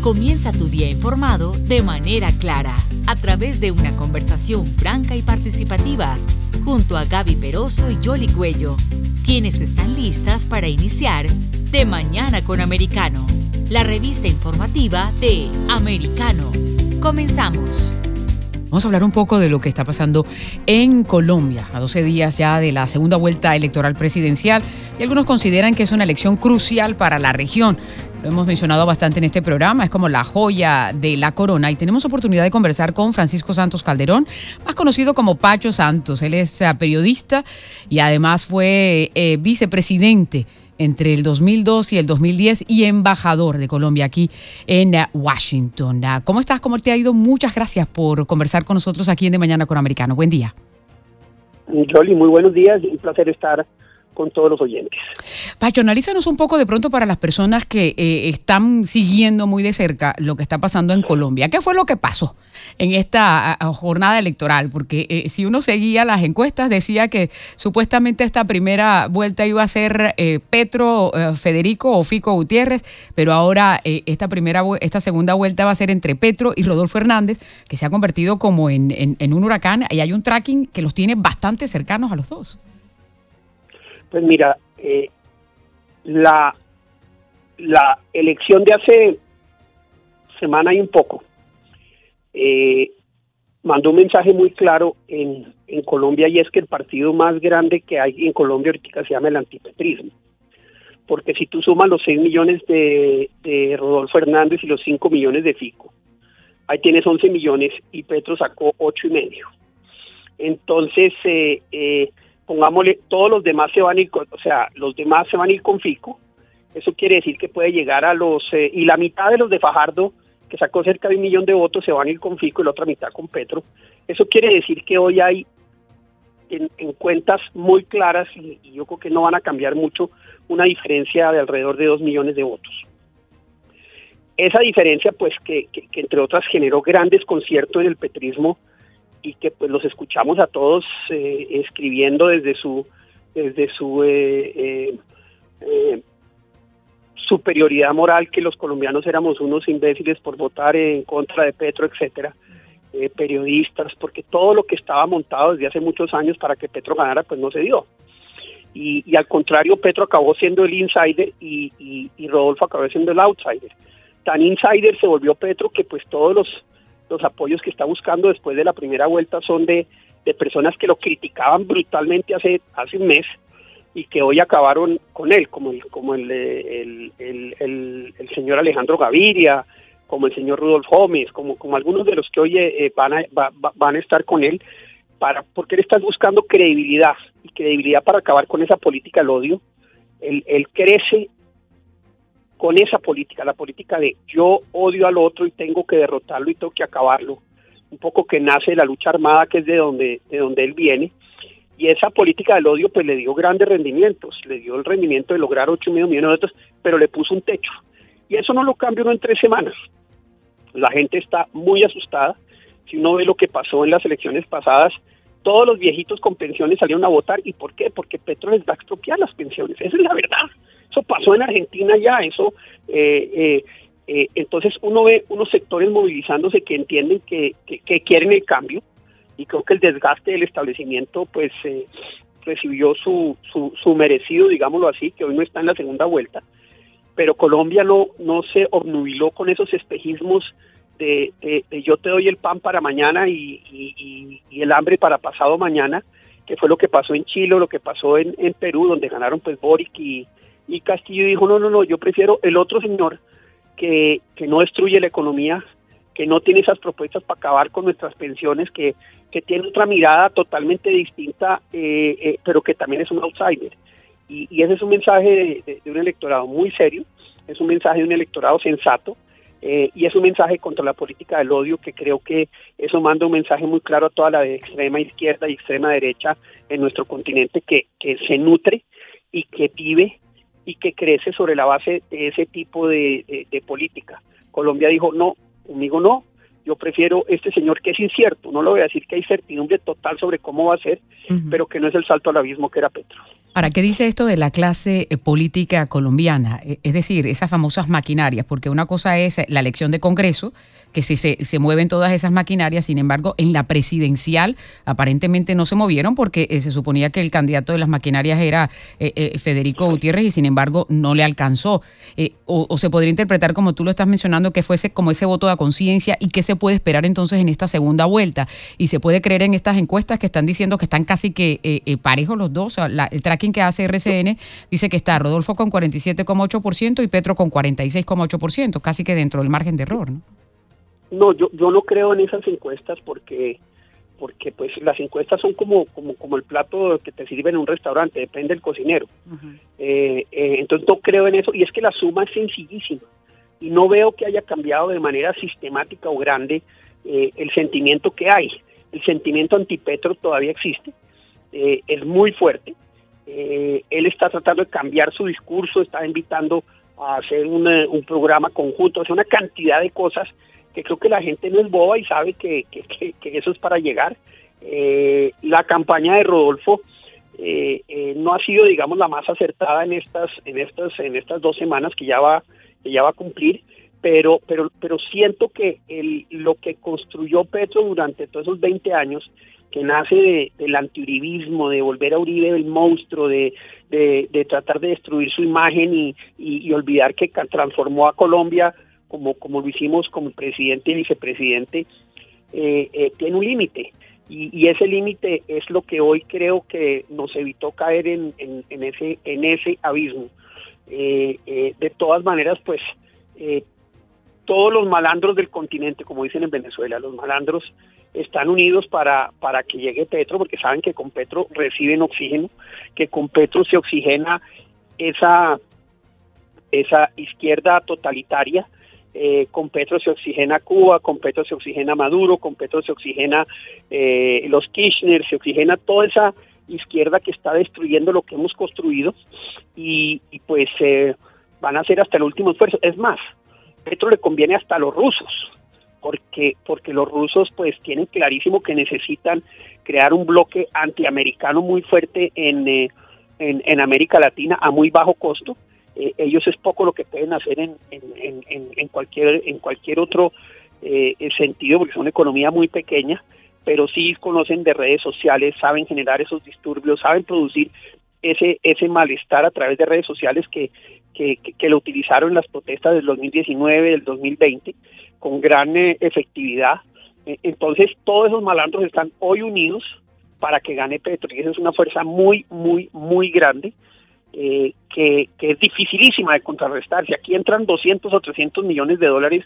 Comienza tu día informado de manera clara, a través de una conversación franca y participativa, junto a Gaby Peroso y Jolly Cuello, quienes están listas para iniciar De Mañana con Americano, la revista informativa de Americano. Comenzamos. Vamos a hablar un poco de lo que está pasando en Colombia, a 12 días ya de la segunda vuelta electoral presidencial, y algunos consideran que es una elección crucial para la región. Lo hemos mencionado bastante en este programa, es como la joya de la corona y tenemos oportunidad de conversar con Francisco Santos Calderón, más conocido como Pacho Santos. Él es eh, periodista y además fue eh, vicepresidente entre el 2002 y el 2010 y embajador de Colombia aquí en eh, Washington. Ah, ¿Cómo estás? ¿Cómo te ha ido? Muchas gracias por conversar con nosotros aquí en De Mañana con Americano. Buen día. Jolly, muy buenos días. Un placer estar con todos los oyentes. Pacho, analízanos un poco de pronto para las personas que eh, están siguiendo muy de cerca lo que está pasando en Colombia. ¿Qué fue lo que pasó en esta jornada electoral? Porque eh, si uno seguía las encuestas, decía que supuestamente esta primera vuelta iba a ser eh, Petro, Federico o Fico Gutiérrez, pero ahora esta primera, esta segunda vuelta va a ser entre Petro y Rodolfo Hernández, que se ha convertido como en, en un huracán y hay un tracking que los tiene bastante cercanos a los dos. Pues mira, eh, la, la elección de hace semana y un poco eh, mandó un mensaje muy claro en, en Colombia y es que el partido más grande que hay en Colombia ahorita se llama el antipetrismo. Porque si tú sumas los 6 millones de, de Rodolfo Hernández y los 5 millones de Fico, ahí tienes 11 millones y Petro sacó ocho y medio. Entonces, eh, eh, pongámosle, todos los demás se van a ir, o sea, los demás se van a ir con Fico, eso quiere decir que puede llegar a los, eh, y la mitad de los de Fajardo, que sacó cerca de un millón de votos, se van a ir con Fico y la otra mitad con Petro. Eso quiere decir que hoy hay en, cuentas muy claras, y, yo creo que no van a cambiar mucho, una diferencia de alrededor de dos millones de votos. Esa diferencia, pues, que, que, que entre otras generó gran desconcierto en el petrismo, y que pues los escuchamos a todos eh, escribiendo desde su desde su eh, eh, superioridad moral que los colombianos éramos unos imbéciles por votar en contra de Petro, etcétera, periodistas, porque todo lo que estaba montado desde hace muchos años para que Petro ganara, pues no se dio. Y, al contrario, Petro acabó siendo el insider y, y Rodolfo acabó siendo el outsider. Tan insider se volvió Petro que pues todos los los apoyos que está buscando después de la primera vuelta son de, de personas que lo criticaban brutalmente hace, hace un mes y que hoy acabaron con él, como el, como el, el, el, el señor Alejandro Gaviria, como el señor Rudolf Gómez, como, como algunos de los que hoy eh, van, a, van a estar con él, para, porque él está buscando credibilidad, y credibilidad para acabar con esa política del odio. Él, él crece con esa política, la política de yo odio al otro y tengo que derrotarlo y tengo que acabarlo, un poco que nace de la lucha armada que es de donde, de donde él viene, y esa política del odio pues le dio grandes rendimientos, le dio el rendimiento de lograr 8 millones de votos, pero le puso un techo, y eso no lo cambia uno en tres semanas. La gente está muy asustada, si uno ve lo que pasó en las elecciones pasadas, todos los viejitos con pensiones salieron a votar, ¿y por qué? Porque Petro les va a expropiar las pensiones, esa es la verdad. Eso pasó en Argentina ya, eso... Eh, eh, eh, entonces uno ve unos sectores movilizándose que entienden que, que, quieren el cambio y creo que el desgaste del establecimiento pues recibió su, su, su, merecido, digámoslo así, que hoy no está en la segunda vuelta, pero Colombia no, no se obnubiló con esos espejismos de, yo te doy el pan para mañana y, el hambre para pasado mañana, que fue lo que pasó en Chile, lo que pasó en, Perú, donde ganaron pues Boric y, Castillo dijo, no, no, no, yo prefiero el otro señor que, que no destruye la economía, que no tiene esas propuestas para acabar con nuestras pensiones, que, que tiene otra mirada totalmente distinta, eh, eh, pero que también es un outsider. Y, y ese es un mensaje de, un electorado muy serio, es un mensaje de un electorado sensato, eh, y es un mensaje contra la política del odio que creo que eso manda un mensaje muy claro a toda la de extrema izquierda y extrema derecha en nuestro continente que, que se nutre y que vive y que crece sobre la base de ese tipo de, política. Colombia dijo, no, conmigo no, yo prefiero este señor que es incierto, no lo voy a decir que hay certidumbre total sobre cómo va a ser, pero que no es el salto al abismo que era Petro. Ahora, ¿qué dice esto de la clase eh, política colombiana? Eh, es decir, esas famosas maquinarias, porque una cosa es la elección de Congreso, que se, se, mueven todas esas maquinarias, sin embargo, en la presidencial aparentemente no se movieron porque eh, se suponía que el candidato de las maquinarias era Federico Gutiérrez y sin embargo no le alcanzó. O, se podría interpretar, como tú lo estás mencionando, que fuese como ese voto de conciencia y qué se puede esperar entonces en esta segunda vuelta. Y se puede creer en estas encuestas que están diciendo que están casi que parejos los dos, el tracking que hace RCN dice que está Rodolfo con 47,8% y Petro con 46,8%, casi que dentro del margen de error, ¿no? No, yo, yo no creo en esas encuestas porque porque pues las encuestas son como, como, como el plato que te sirven en un restaurante, depende del cocinero. Eh, eh, entonces no creo en eso y es que la suma es sencillísima y no veo que haya cambiado de manera sistemática o grande eh, el sentimiento que hay. El sentimiento antipetro todavía existe, es muy fuerte, eh, él está tratando de cambiar su discurso, está invitando a hacer eh, un programa conjunto, hacer una cantidad de cosas que creo que la gente no es boba y sabe que, eso es para llegar. Eh, la campaña de Rodolfo no ha sido, digamos, la más acertada en estas, en estas, en estas dos semanas que ya va, que ya va a cumplir, pero, pero, pero siento que el, lo que construyó Petro durante todos esos 20 años que nace de, del antiuribismo, de volver a Uribe el monstruo, de, de, tratar de destruir su imagen y, y, olvidar que transformó a Colombia como, como lo hicimos como presidente y vicepresidente, eh, eh, tiene un límite. Y, ese límite es lo que hoy creo que nos evitó caer en, en, ese, en ese abismo. Eh, de todas maneras, pues todos los malandros del continente, como dicen en Venezuela, los malandros están unidos para, para que llegue Petro, porque saben que con Petro reciben oxígeno, que con Petro se oxigena esa, esa izquierda totalitaria, eh, con Petro se oxigena Cuba, con Petro se oxigena Maduro, con Petro se oxigena eh, los Kirchner, se oxigena toda esa izquierda que está destruyendo lo que hemos construido y, pues eh, van a hacer hasta el último esfuerzo. Es más, Petro le conviene hasta los rusos, porque, porque los rusos pues tienen clarísimo que necesitan crear un bloque antiamericano muy fuerte en, eh, en, América Latina a muy bajo costo. Eh, ellos es poco lo que pueden hacer en, en, en cualquier, en cualquier otro eh, sentido, porque son una economía muy pequeña, pero sí conocen de redes sociales, saben generar esos disturbios, saben producir ese, ese malestar a través de redes sociales que, que, que, lo utilizaron en las protestas del 2019, del 2020 con gran eh, efectividad. Eh, entonces, todos esos malandros están hoy unidos para que gane Petro, y esa es una fuerza muy, muy, muy grande, eh, que, que, es dificilísima de contrarrestar. Si aquí entran 200 o 300 millones de dólares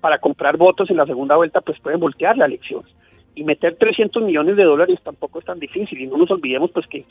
para comprar votos en la segunda vuelta, pues pueden voltear la elección. Y meter 300 millones de dólares tampoco es tan difícil. Y no nos olvidemos pues que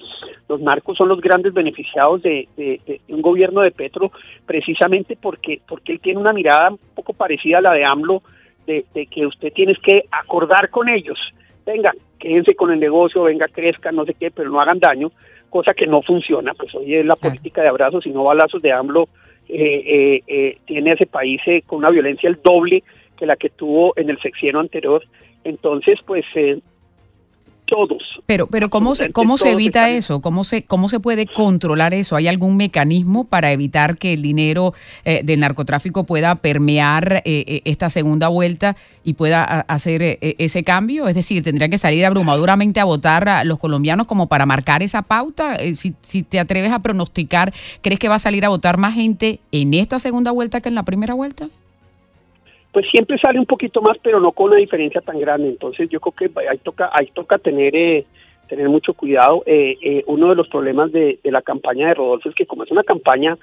los narcos son los grandes beneficiados de, de un gobierno de Petro precisamente porque, porque él tiene una mirada un poco parecida a la de AMLO, de, que usted tiene que acordar con ellos, venga, quédense con el negocio, venga, crezcan, no sé qué, pero no hagan daño, cosa que no funciona, pues hoy es la política de abrazos y no balazos de AMLO, eh, eh, eh, tiene ese país con una violencia el doble que la que tuvo en el sexenio anterior, entonces pues todos. Pero, pero ¿cómo se, cómo se evita eso? ¿Cómo se, ¿Cómo se puede controlar eso? ¿Hay algún mecanismo para evitar que el dinero eh, del narcotráfico pueda permear eh, eh, esta segunda vuelta y pueda hacer ese cambio? Es decir, ¿tendría que salir abrumadoramente a votar a los colombianos como para marcar esa pauta? si, si te atreves a pronosticar, ¿crees que va a salir a votar más gente en esta segunda vuelta que en la primera vuelta? Pues siempre sale un poquito más, pero no con una diferencia tan grande. Entonces yo creo que ahí toca, ahí toca tener eh, tener mucho cuidado. Eh, eh, uno de los problemas de, la campaña de Rodolfo es que como es una campaña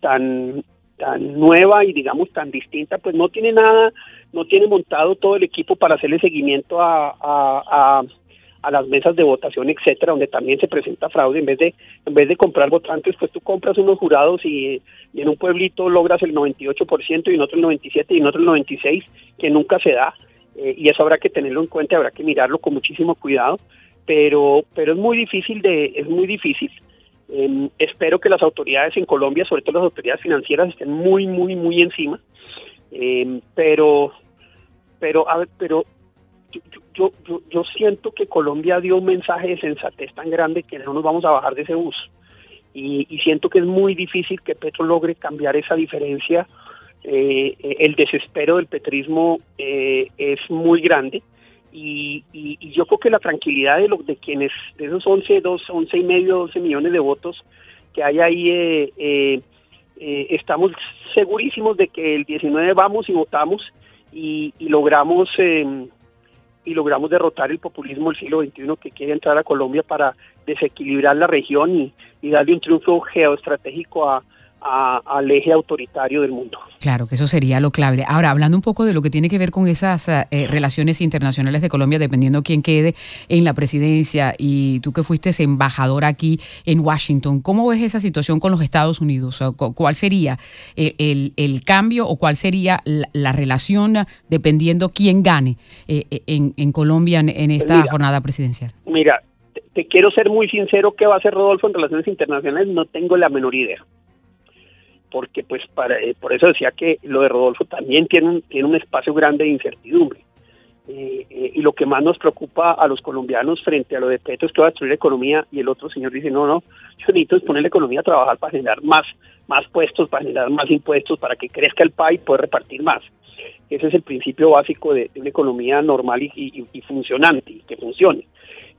tan tan nueva y digamos tan distinta, pues no tiene nada, no tiene montado todo el equipo para hacerle seguimiento a las mesas de votación, etcétera, donde también se presenta fraude. En vez de en vez de comprar votantes, pues tú compras unos jurados y, en un pueblito logras el 98% y en otro el 97 y en otro el 96, que nunca se da. Eh, y eso habrá que tenerlo en cuenta, habrá que mirarlo con muchísimo cuidado, pero pero es muy difícil de es muy difícil. Em, espero que las autoridades en Colombia, sobre todo las autoridades financieras, estén muy muy muy encima. Em, pero pero a ver, pero siento que Colombia dio un mensaje de sensatez tan grande que no nos vamos a bajar de ese bus. Y, siento que es muy difícil que Petro logre cambiar esa diferencia. Eh, el desespero del petrismo eh, es muy grande. Y, yo creo que la tranquilidad de, los de quienes, de esos 11, 12, 11 y medio, 12 millones de votos que hay ahí, eh, estamos segurísimos de que el 19 vamos y votamos y, logramos em, y logramos derrotar el populismo del siglo XXI que quiere entrar a Colombia para desequilibrar la región y, y darle un triunfo geoestratégico a, al eje autoritario del mundo. Claro, que eso sería lo clave. Ahora, hablando un poco de lo que tiene que ver con esas eh, relaciones internacionales de Colombia, dependiendo quién quede en la presidencia, y tú que fuiste embajador aquí en Washington, ¿cómo ves esa situación con los Estados Unidos? ¿Cuál sería eh, el, cambio o cuál sería la, relación dependiendo quién gane eh, en, Colombia en, esta jornada presidencial? Mira, te quiero ser muy sincero, ¿qué va a hacer Rodolfo en relaciones internacionales? No tengo la menor idea porque pues para, eh, por eso decía que lo de Rodolfo también tiene un, tiene un espacio grande de incertidumbre. Eh, eh, y lo que más nos preocupa a los colombianos frente a lo de Petro es que va a destruir la economía y el otro señor dice, no, no, yo necesito poner la economía a trabajar para generar más, más puestos, para generar más impuestos, para que crezca el país y poder repartir más. Ese es el principio básico de, una economía normal y, funcionante, y que funcione.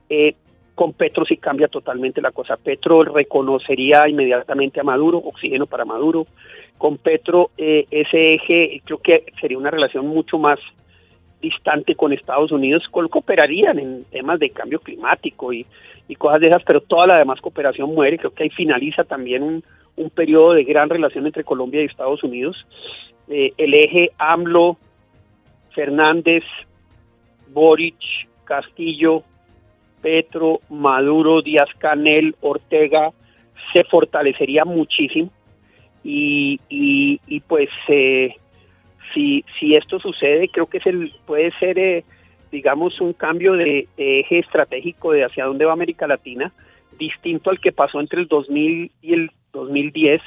Eh, con Petro sí cambia totalmente la cosa. Petro reconocería inmediatamente a Maduro, oxígeno para Maduro. Con Petro eh, ese eje creo que sería una relación mucho más distante con Estados Unidos, cooperarían en temas de cambio climático y, cosas de esas, pero toda la demás cooperación muere. Creo que ahí finaliza también un, periodo de gran relación entre Colombia y Estados Unidos. Eh, el eje AMLO, Fernández, Boric, Castillo, Petro, Maduro, Díaz Canel, Ortega, se fortalecería muchísimo. Y, y, pues eh, si, si esto sucede creo que es el, puede ser eh, digamos un cambio de, eje estratégico de hacia dónde va América Latina distinto al que pasó entre el 2000 y el 2010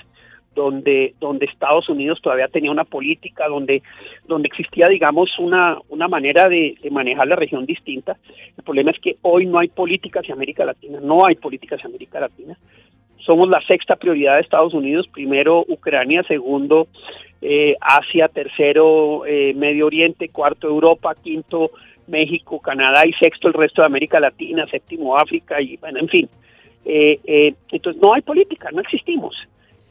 donde, donde Estados Unidos todavía tenía una política, donde, donde existía, digamos, una, una manera de, manejar la región distinta. El problema es que hoy no hay política hacia América Latina, no hay política hacia América Latina. Somos la sexta prioridad de Estados Unidos, primero Ucrania, segundo eh, Asia, tercero eh, Medio Oriente, cuarto Europa, quinto México, Canadá y sexto el resto de América Latina, séptimo África y bueno, en fin. Eh, entonces no hay política, no existimos.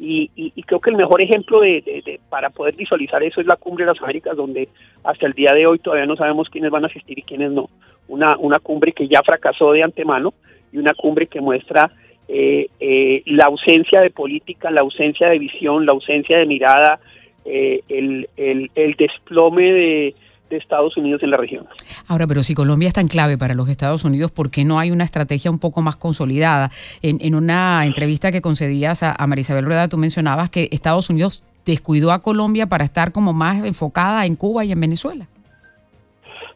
Y, creo que el mejor ejemplo de, para poder visualizar eso es la Cumbre de las Américas, donde hasta el día de hoy todavía no sabemos quiénes van a asistir y quiénes no. Una, una cumbre que ya fracasó de antemano y una cumbre que muestra eh, eh, la ausencia de política, la ausencia de visión, la ausencia de mirada, eh, el, el desplome de, Estados Unidos en la región. Ahora, pero si Colombia es tan clave para los Estados Unidos, ¿por qué no hay una estrategia un poco más consolidada? En, una entrevista que concedías a, Marisabel Rueda, tú mencionabas que Estados Unidos descuidó a Colombia para estar como más enfocada en Cuba y en Venezuela.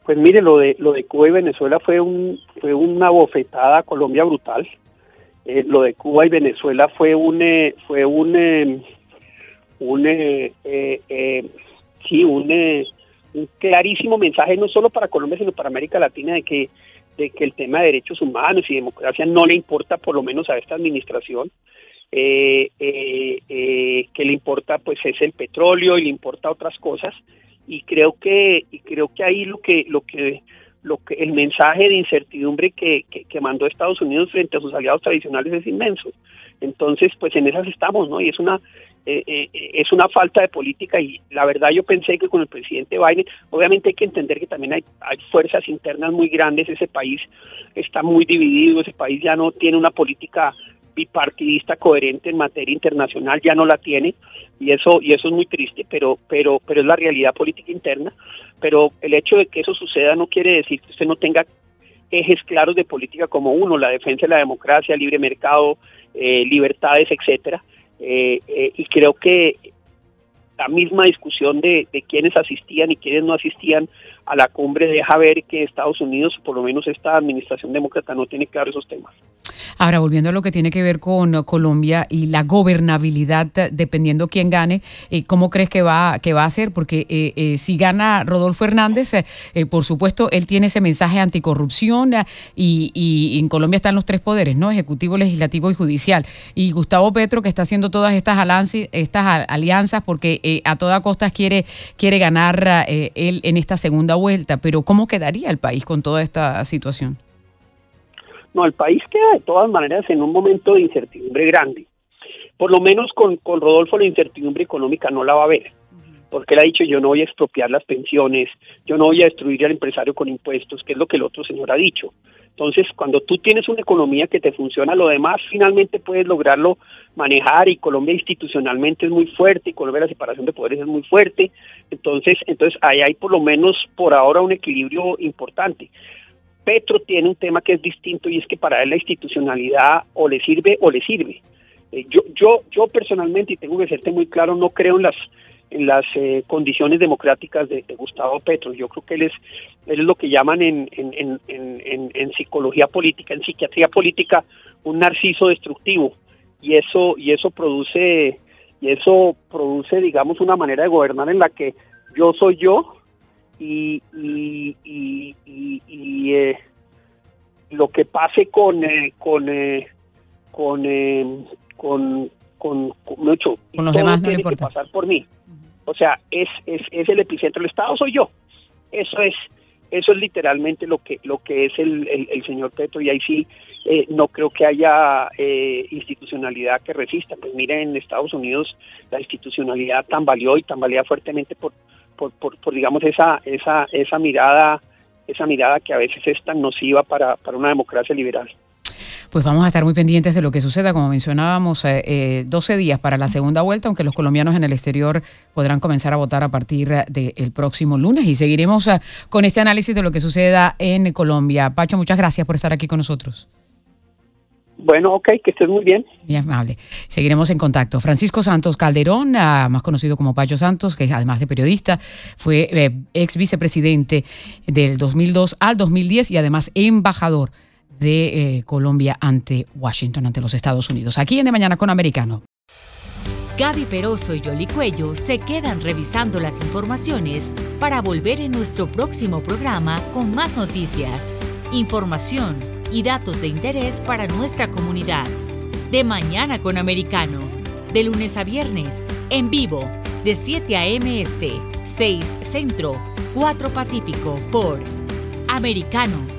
Pues mire, lo de lo de Cuba y Venezuela fue un fue una bofetada a Colombia brutal. Eh, lo de Cuba y Venezuela fue un eh, fue un eh, un sí un un clarísimo mensaje no solo para Colombia sino para América Latina de que de que el tema de derechos humanos y democracia no le importa por lo menos a esta administración. Eh, eh, eh, que le importa pues es el petróleo y le importa otras cosas. Y creo que y creo que ahí lo que lo que lo que el mensaje de incertidumbre que, que, mandó Estados Unidos frente a sus aliados tradicionales es inmenso. Entonces pues en esas estamos no y es una eh, eh, es una falta de política y la verdad yo pensé que con el presidente Biden, obviamente hay que entender que también hay, hay fuerzas internas muy grandes, ese país está muy dividido, ese país ya no tiene una política bipartidista coherente en materia internacional ya no la tiene y eso y eso es muy triste pero pero pero es la realidad política interna. Pero el hecho de que eso suceda no quiere decir que usted no tenga ejes claros de política como uno la defensa de la democracia libre mercado eh, libertades etcétera. Eh, eh, y creo que la misma discusión de, de quienes asistían y quienes no asistían a la cumbre deja ver que Estados Unidos, por lo menos esta administración demócrata, no tiene claro esos temas. Ahora, volviendo a lo que tiene que ver con Colombia y la gobernabilidad, dependiendo quién gane, eh, ¿cómo crees que va, que va a ser? Porque eh, eh, si gana Rodolfo Hernández, por supuesto, él tiene ese mensaje anticorrupción y, y, en Colombia están los tres poderes, ¿no? Ejecutivo, legislativo y judicial. Y Gustavo Petro, que está haciendo todas estas, estas alianzas porque a toda costa quiere, quiere ganar él en esta segunda vuelta. Pero ¿cómo quedaría el país con toda esta situación? No, el país queda de todas maneras en un momento de incertidumbre grande. Por lo menos con, con Rodolfo la incertidumbre económica no la va a haber, porque él ha dicho yo no voy a expropiar las pensiones, yo no voy a destruir al empresario con impuestos, que es lo que el otro señor ha dicho. Entonces, cuando tú tienes una economía que te funciona, lo demás finalmente puedes lograrlo manejar y Colombia institucionalmente es muy fuerte y Colombia la separación de poderes es muy fuerte. Entonces, entonces ahí hay por lo menos por ahora un equilibrio importante. Petro tiene un tema que es distinto y es que para él la institucionalidad o le sirve o le sirve. Eh, yo, yo, yo personalmente, y tengo que serte muy claro, no creo en las las eh, condiciones democráticas de, Gustavo Petro. Yo creo que él es, él es lo que llaman en, en, en, en, psicología política, en psiquiatría política, un narciso destructivo. Y eso, y eso produce, y eso produce, digamos, una manera de gobernar en la que yo soy yo y, y, y, y eh, lo que pase con eh, con eh, con, eh, con con mucho con los demás no tiene que pasar por mí o sea es, es es el epicentro del estado soy yo eso es eso es literalmente lo que lo que es el, el, señor Petro y ahí sí eh, no creo que haya eh, institucionalidad que resista pues miren en Estados Unidos la institucionalidad tambaleó y tambalea fuertemente por por, por, digamos esa esa esa mirada esa mirada que a veces es tan nociva para, para una democracia liberal. Pues vamos a estar muy pendientes de lo que suceda. Como mencionábamos, eh, 12 eh, días para la segunda vuelta, aunque los colombianos en el exterior podrán comenzar a votar a partir del próximo lunes. Y seguiremos eh, con este análisis de lo que suceda en Colombia. Pacho, muchas gracias por estar aquí con nosotros. Bueno, ok, que estés muy bien. Muy amable. Seguiremos en contacto. Francisco Santos Calderón, ah, más conocido como Pacho Santos, que además de periodista, fue eh, ex vicepresidente del 2002 al 2010 y además embajador de eh, Colombia ante Washington, ante los Estados Unidos. Aquí en De Mañana con Americano. Gaby Peroso y Yoli Cuello se quedan revisando las informaciones para volver en nuestro próximo programa con más noticias, información y datos de interés para nuestra comunidad. De mañana con Americano, de lunes a viernes, en vivo, de 7 a.m. Este, 6 Centro, 4 Pacífico, por Americano